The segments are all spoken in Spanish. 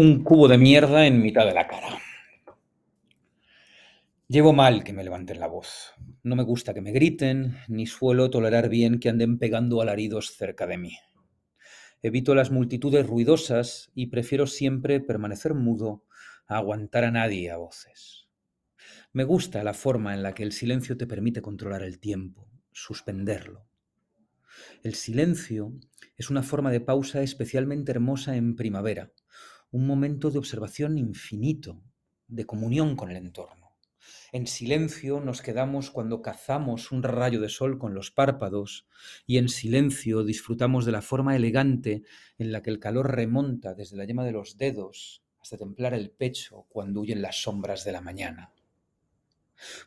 un cubo de mierda en mitad de la cara. Llevo mal que me levanten la voz. No me gusta que me griten, ni suelo tolerar bien que anden pegando alaridos cerca de mí. Evito las multitudes ruidosas y prefiero siempre permanecer mudo a aguantar a nadie a voces. Me gusta la forma en la que el silencio te permite controlar el tiempo, suspenderlo. El silencio es una forma de pausa especialmente hermosa en primavera, un momento de observación infinito, de comunión con el entorno. En silencio nos quedamos cuando cazamos un rayo de sol con los párpados y en silencio disfrutamos de la forma elegante en la que el calor remonta desde la yema de los dedos hasta templar el pecho cuando huyen las sombras de la mañana.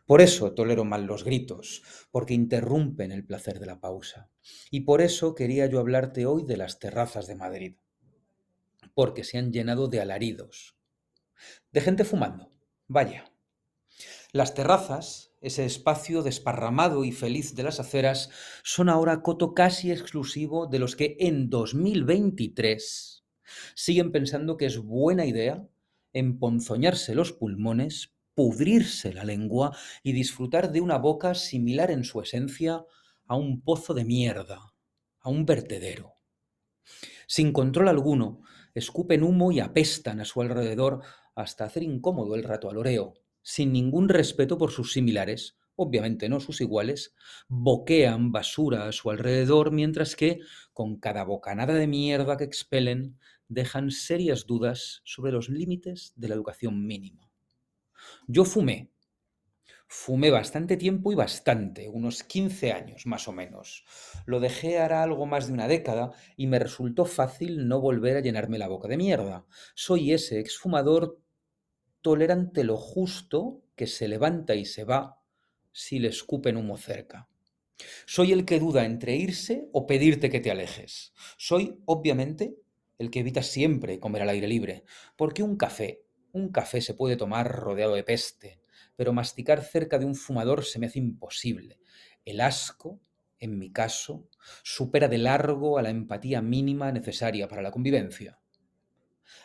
Por eso tolero mal los gritos, porque interrumpen el placer de la pausa. Y por eso quería yo hablarte hoy de las terrazas de Madrid, porque se han llenado de alaridos, de gente fumando, vaya. Las terrazas, ese espacio desparramado y feliz de las aceras, son ahora coto casi exclusivo de los que en 2023 siguen pensando que es buena idea emponzoñarse los pulmones pudrirse la lengua y disfrutar de una boca similar en su esencia a un pozo de mierda, a un vertedero. Sin control alguno, escupen humo y apestan a su alrededor hasta hacer incómodo el rato aloreo, sin ningún respeto por sus similares, obviamente no sus iguales, boquean basura a su alrededor mientras que, con cada bocanada de mierda que expelen, dejan serias dudas sobre los límites de la educación mínima. Yo fumé. Fumé bastante tiempo y bastante, unos 15 años más o menos. Lo dejé hará algo más de una década y me resultó fácil no volver a llenarme la boca de mierda. Soy ese exfumador tolerante lo justo que se levanta y se va si le escupen humo cerca. Soy el que duda entre irse o pedirte que te alejes. Soy, obviamente, el que evita siempre comer al aire libre, porque un café, un café se puede tomar rodeado de peste, pero masticar cerca de un fumador se me hace imposible. El asco, en mi caso, supera de largo a la empatía mínima necesaria para la convivencia.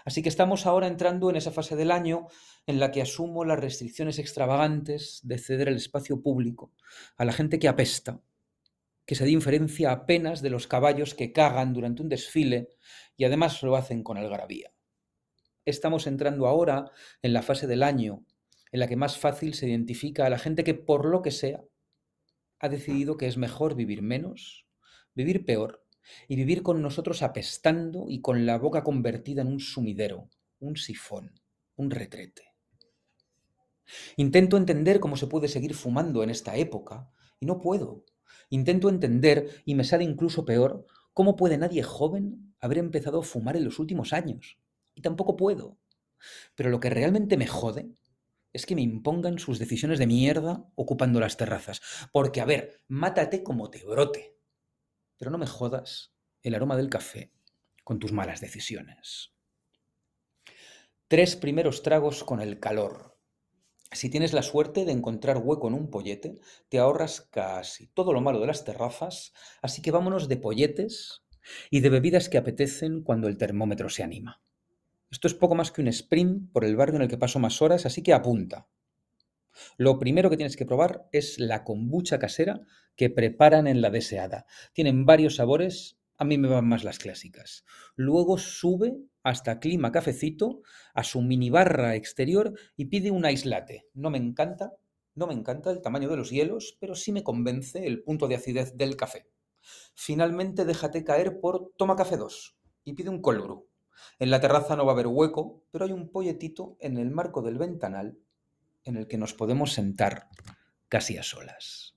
Así que estamos ahora entrando en esa fase del año en la que asumo las restricciones extravagantes de ceder el espacio público a la gente que apesta, que se diferencia apenas de los caballos que cagan durante un desfile y además lo hacen con algarabía estamos entrando ahora en la fase del año en la que más fácil se identifica a la gente que por lo que sea ha decidido que es mejor vivir menos, vivir peor y vivir con nosotros apestando y con la boca convertida en un sumidero, un sifón, un retrete. Intento entender cómo se puede seguir fumando en esta época y no puedo. Intento entender, y me sale incluso peor, cómo puede nadie joven haber empezado a fumar en los últimos años y tampoco puedo. Pero lo que realmente me jode es que me impongan sus decisiones de mierda ocupando las terrazas. Porque, a ver, mátate como te brote. Pero no me jodas el aroma del café con tus malas decisiones. Tres primeros tragos con el calor. Si tienes la suerte de encontrar hueco en un pollete, te ahorras casi todo lo malo de las terrazas, así que vámonos de polletes y de bebidas que apetecen cuando el termómetro se anima. Esto es poco más que un sprint por el barrio en el que paso más horas, así que apunta. Lo primero que tienes que probar es la kombucha casera que preparan en la deseada. Tienen varios sabores, a mí me van más las clásicas. Luego sube hasta clima cafecito a su minibarra exterior y pide un ice latte. No me encanta, no me encanta el tamaño de los hielos, pero sí me convence el punto de acidez del café. Finalmente déjate caer por toma café 2 y pide un cold en la terraza no va a haber hueco, pero hay un polletito en el marco del ventanal en el que nos podemos sentar casi a solas.